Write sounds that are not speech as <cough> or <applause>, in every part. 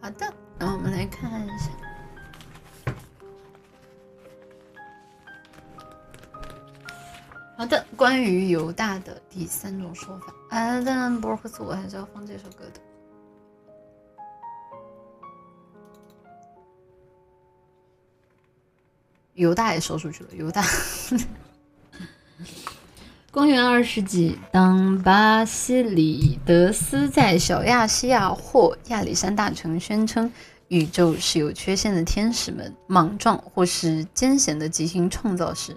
好的，那我们来看一下。好的，关于犹大的第三种说法，啊，但博克斯我还是要放这首歌的。犹大也说出去了，犹大。公元二世纪，当巴西里德斯在小亚细亚或亚历山大城宣称宇宙是有缺陷的天使们莽撞或是艰险的即兴创造时，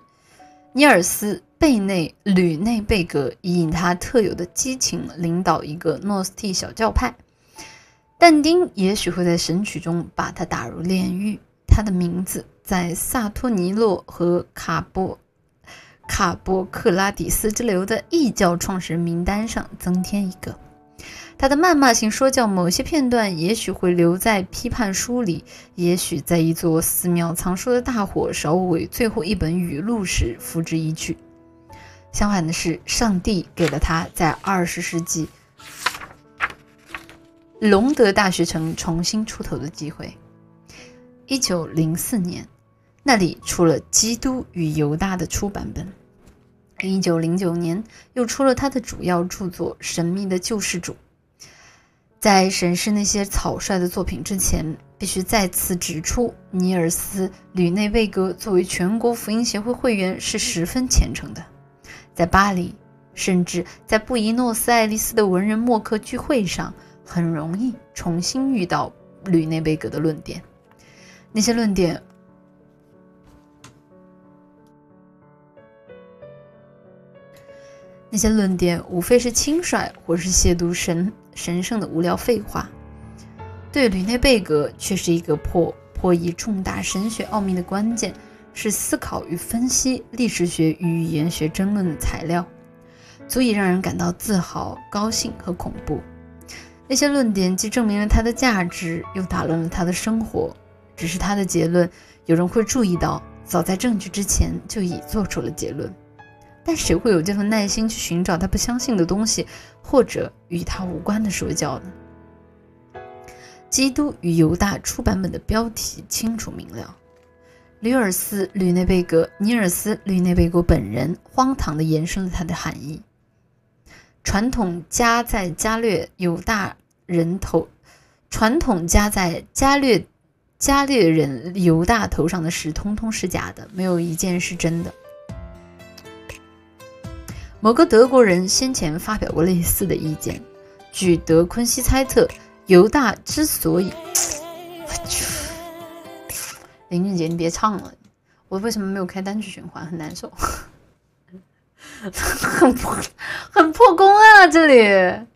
尼尔斯贝内吕内贝格以他特有的激情领导一个诺斯替小教派。但丁也许会在神曲中把他打入炼狱，他的名字在萨托尼洛和卡波。卡波克拉底斯之流的异教创始人名单上增添一个。他的谩骂性说教某些片段也许会留在批判书里，也许在一座寺庙藏书的大火烧毁最后一本语录时付之一炬。相反的是，上帝给了他在二十世纪隆德大学城重新出头的机会。一九零四年，那里出了《基督与犹大》的初版本。一九零九年，又出了他的主要著作《神秘的救世主》。在审视那些草率的作品之前，必须再次指出，尼尔斯·吕内贝格作为全国福音协会会员是十分虔诚的。在巴黎，甚至在布宜诺斯艾利斯的文人墨客聚会上，很容易重新遇到吕内贝格的论点。那些论点。那些论点无非是轻率或是亵渎神神圣的无聊废话，对吕内贝格却是一个破破译重大神学奥秘的关键，是思考与分析历史学与语言学争论的材料，足以让人感到自豪、高兴和恐怖。那些论点既证明了他的价值，又打乱了他的生活。只是他的结论，有人会注意到，早在证据之前就已做出了结论。但谁会有这份耐心去寻找他不相信的东西，或者与他无关的说教呢？《基督与犹大》初版本的标题清楚明了：吕尔斯·吕内贝格、尼尔斯·吕内贝格本人荒唐地延伸了他的含义。传统加在加略犹大人头，传统加在加略加略人犹大头上的事，通通是假的，没有一件是真的。某个德国人先前发表过类似的意见。据德昆西猜测，犹大之所以…… <sighs> 林俊杰，你别唱了，我为什么没有开单曲循环？很难受，<laughs> 很破，很破功啊！这里。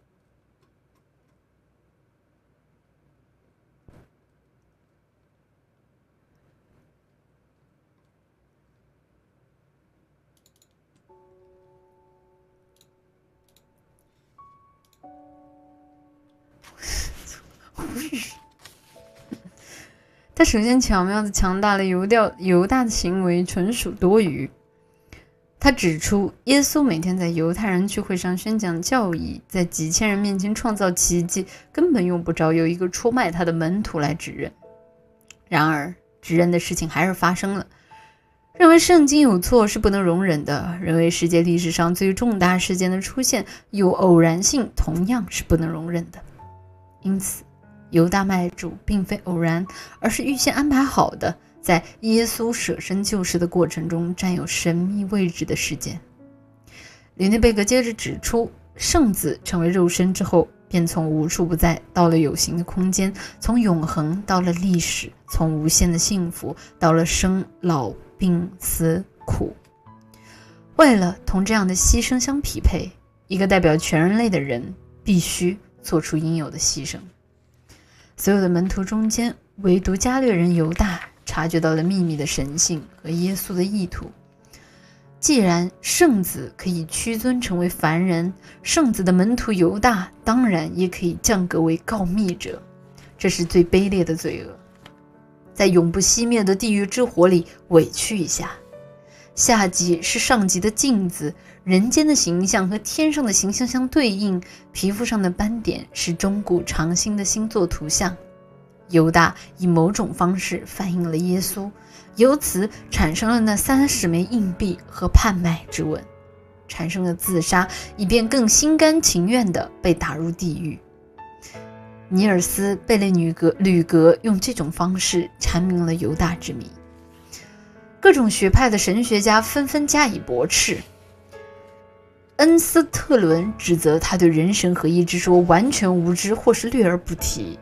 首先巧妙地强大了犹调犹大的行为纯属多余。他指出，耶稣每天在犹太人聚会上宣讲教义，在几千人面前创造奇迹，根本用不着有一个出卖他的门徒来指认。然而，指认的事情还是发生了。认为圣经有错是不能容忍的，认为世界历史上最重大事件的出现有偶然性同样是不能容忍的。因此。犹大卖主并非偶然，而是预先安排好的，在耶稣舍身救世的过程中占有神秘位置的事件。里内贝格接着指出，圣子成为肉身之后，便从无处不在到了有形的空间，从永恒到了历史，从无限的幸福到了生老病死苦。为了同这样的牺牲相匹配，一个代表全人类的人必须做出应有的牺牲。所有的门徒中间，唯独加略人犹大察觉到了秘密的神性和耶稣的意图。既然圣子可以屈尊成为凡人，圣子的门徒犹大当然也可以降格为告密者。这是最卑劣的罪恶，在永不熄灭的地狱之火里委屈一下。下级是上级的镜子，人间的形象和天上的形象相对应，皮肤上的斑点是中古长星的星座图像。犹大以某种方式反映了耶稣，由此产生了那三十枚硬币和叛卖之吻，产生了自杀，以便更心甘情愿地被打入地狱。尼尔斯·贝雷女格吕格用这种方式阐明了犹大之谜。各种学派的神学家纷纷加以驳斥。恩斯特伦指责他对人神合一之说完全无知，或是略而不提。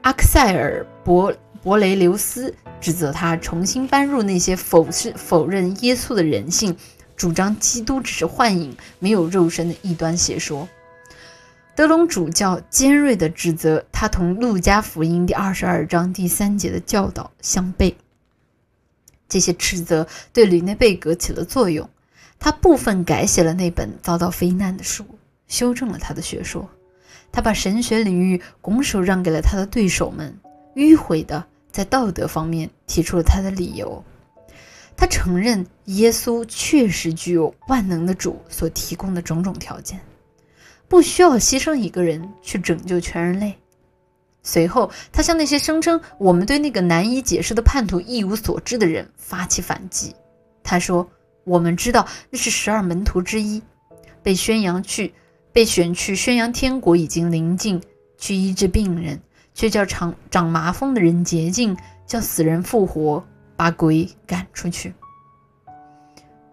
阿克塞尔·博博雷留斯指责他重新搬入那些否是否认耶稣的人性，主张基督只是幻影，没有肉身的异端邪说。德隆主教尖锐地指责他同《路加福音》第二十二章第三节的教导相悖。这些斥责对吕内贝格起了作用，他部分改写了那本遭到非难的书，修正了他的学说。他把神学领域拱手让给了他的对手们，迂回地在道德方面提出了他的理由。他承认耶稣确实具有万能的主所提供的种种条件。不需要牺牲一个人去拯救全人类。随后，他向那些声称我们对那个难以解释的叛徒一无所知的人发起反击。他说：“我们知道那是十二门徒之一，被宣扬去，被选去宣扬天国已经临近，去医治病人，却叫长长麻风的人洁净，叫死人复活，把鬼赶出去。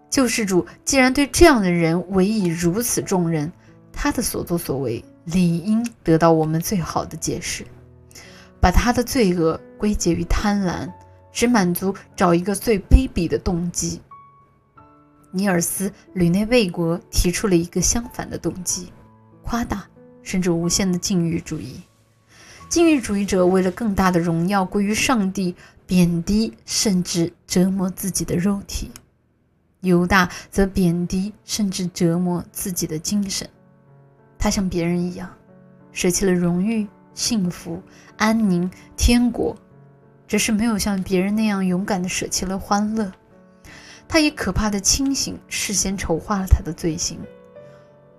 救世主既然对这样的人委以如此重任。”他的所作所为理应得到我们最好的解释，把他的罪恶归结于贪婪，只满足找一个最卑鄙的动机。尼尔斯·吕内卫国提出了一个相反的动机：夸大甚至无限的禁欲主义。禁欲主义者为了更大的荣耀归于上帝，贬低甚至折磨自己的肉体；犹大则贬低甚至折磨自己的精神。他像别人一样，舍弃了荣誉、幸福、安宁、天国，只是没有像别人那样勇敢地舍弃了欢乐。他以可怕的清醒事先筹划了他的罪行。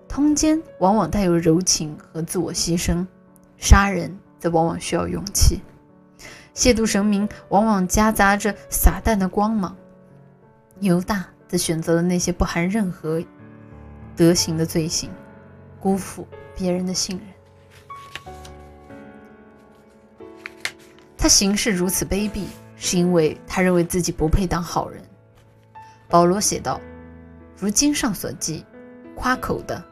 通奸往往带有柔情和自我牺牲，杀人则往往需要勇气。亵渎神明往往夹杂着撒旦的光芒。犹大则选择了那些不含任何德行的罪行。辜负别人的信任，他行事如此卑鄙，是因为他认为自己不配当好人。保罗写道：“如经上所记，夸口的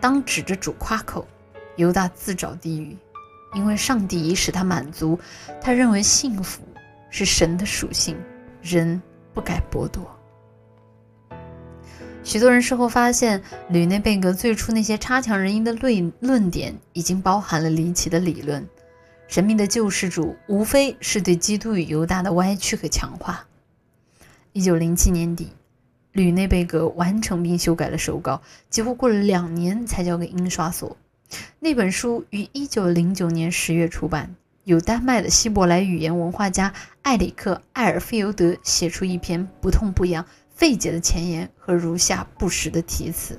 当指着主夸口。”犹大自找地狱，因为上帝已使他满足。他认为幸福是神的属性，人不该剥夺。许多人事后发现，吕内贝格最初那些差强人意的论论点，已经包含了离奇的理论。神秘的救世主，无非是对基督与犹大的歪曲和强化。一九零七年底，吕内贝格完成并修改了手稿，几乎过了两年才交给印刷所。那本书于一九零九年十月出版，由丹麦的希伯来语言文化家艾里克·艾尔菲尤德写出一篇不痛不痒。费解的前言和如下不实的题词。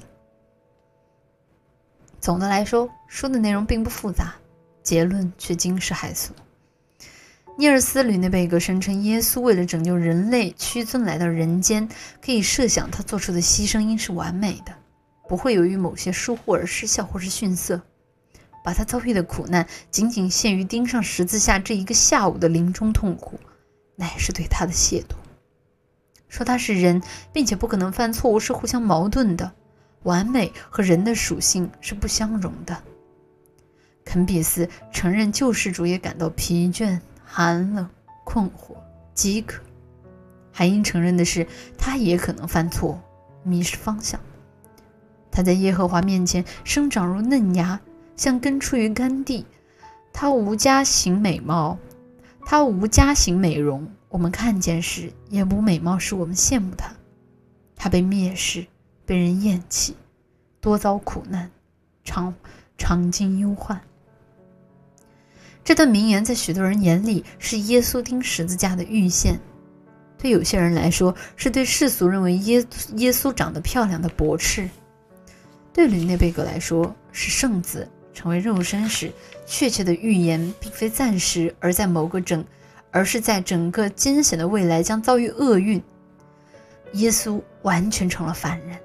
总的来说，书的内容并不复杂，结论却惊世骇俗。尼尔斯·吕内贝格声称，耶稣为了拯救人类屈尊来到人间，可以设想他做出的牺牲应是完美的，不会由于某些疏忽而失效或是逊色。把他遭遇的苦难仅仅限于钉上十字架这一个下午的临终痛苦，乃是对他的亵渎。说他是人，并且不可能犯错误是互相矛盾的，完美和人的属性是不相容的。肯比斯承认救世主也感到疲倦、寒冷、困惑、饥渴。海因承认的是，他也可能犯错，迷失方向。他在耶和华面前生长如嫩芽，像根出于干地。他无家行美貌，他无家行美容。我们看见时，也无美貌，使我们羡慕他。他被蔑视，被人厌弃，多遭苦难，常常经忧患。这段名言在许多人眼里是耶稣钉十字架的预现，对有些人来说，是对世俗认为耶耶稣长得漂亮的驳斥；对吕内贝格来说，是圣子成为肉身时，确切的预言并非暂时，而在某个整，而是在整个艰险的未来将遭遇厄运。耶稣完全成了凡人，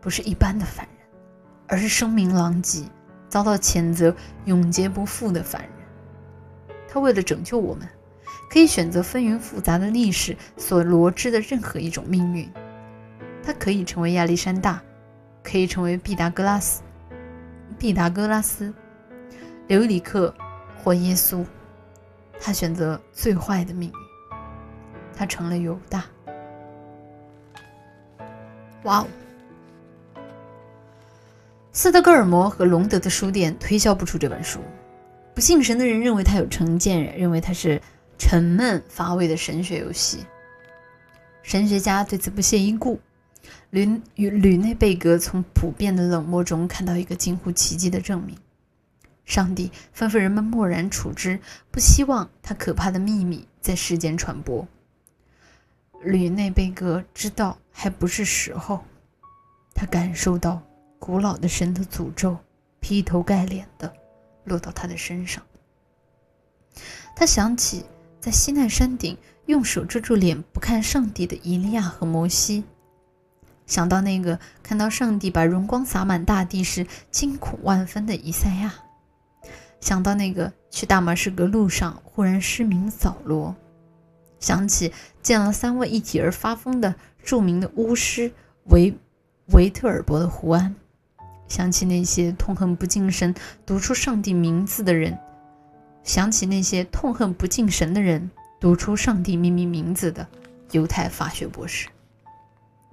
不是一般的凡人，而是声名狼藉、遭到谴责、永劫不复的凡人。他为了拯救我们，可以选择纷纭复杂的历史所罗织的任何一种命运。他可以成为亚历山大，可以成为毕达哥拉斯、毕达哥拉斯、刘里克或耶稣。他选择最坏的命运，他成了犹大。哇哦！斯德哥尔摩和隆德的书店推销不出这本书。不信神的人认为他有成见，认为他是沉闷乏味的神学游戏。神学家对此不屑一顾。吕与吕内贝格从普遍的冷漠中看到一个近乎奇迹的证明：上帝吩咐人们默然处之，不希望他可怕的秘密在世间传播。吕内贝格知道还不是时候，他感受到古老的神的诅咒劈头盖脸的落到他的身上。他想起在西奈山顶用手遮住脸不看上帝的伊利亚和摩西，想到那个看到上帝把荣光洒满大地时惊恐万分的以赛亚，想到那个去大马士革路上忽然失明的扫罗。想起见了三位一体而发疯的著名的巫师维维特尔伯的胡安，想起那些痛恨不敬神读出上帝名字的人，想起那些痛恨不敬神的人读出上帝秘密名字的犹太法学博士，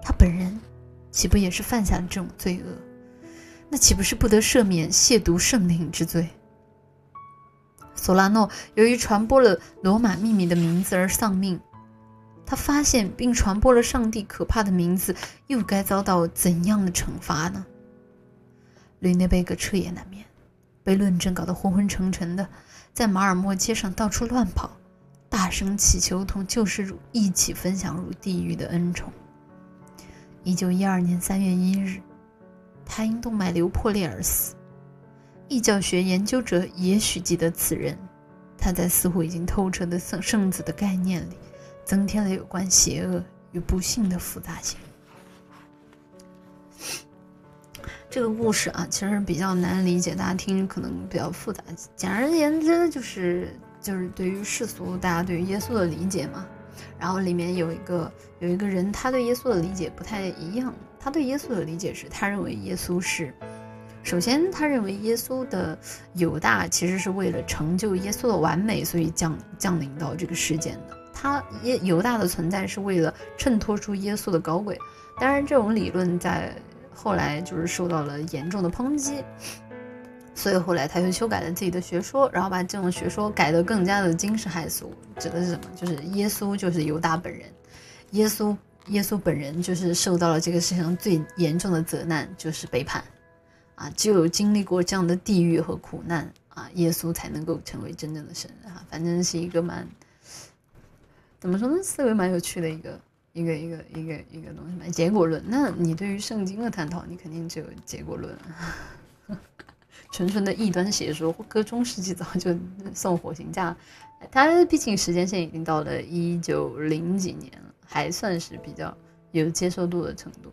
他本人岂不也是犯下了这种罪恶？那岂不是不得赦免亵渎圣灵之罪？索拉诺由于传播了罗马秘密的名字而丧命，他发现并传播了上帝可怕的名字，又该遭到怎样的惩罚呢？吕内贝格彻夜难眠，被论证搞得昏昏沉沉的，在马尔默街上到处乱跑，大声祈求同救世主一起分享入地狱的恩宠。一九一二年三月一日，他因动脉瘤破裂而死。异教学研究者也许记得此人，他在似乎已经透彻的圣圣子的概念里，增添了有关邪恶与不幸的复杂性。这个故事啊，其实比较难理解，大家听可能比较复杂。简而言之，就是就是对于世俗，大家对于耶稣的理解嘛。然后里面有一个有一个人，他对耶稣的理解不太一样。他对耶稣的理解是，他认为耶稣是。首先，他认为耶稣的犹大其实是为了成就耶稣的完美，所以降降临到这个世间的。他耶犹大的存在是为了衬托出耶稣的高贵。当然，这种理论在后来就是受到了严重的抨击，所以后来他又修改了自己的学说，然后把这种学说改得更加的惊世骇俗。指的是什么？就是耶稣就是犹大本人，耶稣耶稣本人就是受到了这个世界上最严重的责难，就是背叛。啊，只有经历过这样的地狱和苦难啊，耶稣才能够成为真正的神啊。反正是一个蛮，怎么说呢？思维蛮有趣的一个一个一个一个一个东西嘛。结果论，那你对于圣经的探讨，你肯定只有结果论。<laughs> 纯纯的异端邪说，搁中世纪早就送火刑架。他毕竟时间线已经到了一九零几年了，还算是比较有接受度的程度。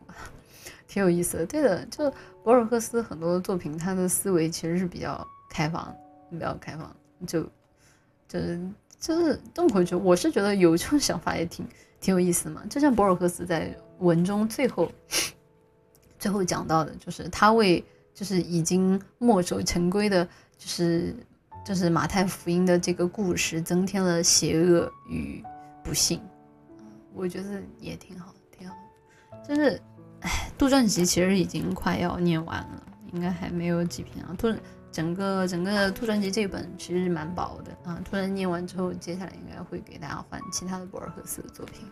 挺有意思的，对的，就博尔赫斯很多作品，他的思维其实是比较开放，比较开放，就就是就是这么回去。我是觉得有这种想法也挺挺有意思嘛。就像博尔赫斯在文中最后最后讲到的，就是他为就是已经墨守成规的，就是就是马太福音的这个故事增添了邪恶与不幸，我觉得也挺好，挺好，就是。哎，杜撰集其实已经快要念完了，应该还没有几篇啊。杜整个整个兔专辑这本其实蛮薄的啊。突然念完之后，接下来应该会给大家换其他的博尔赫斯的作品。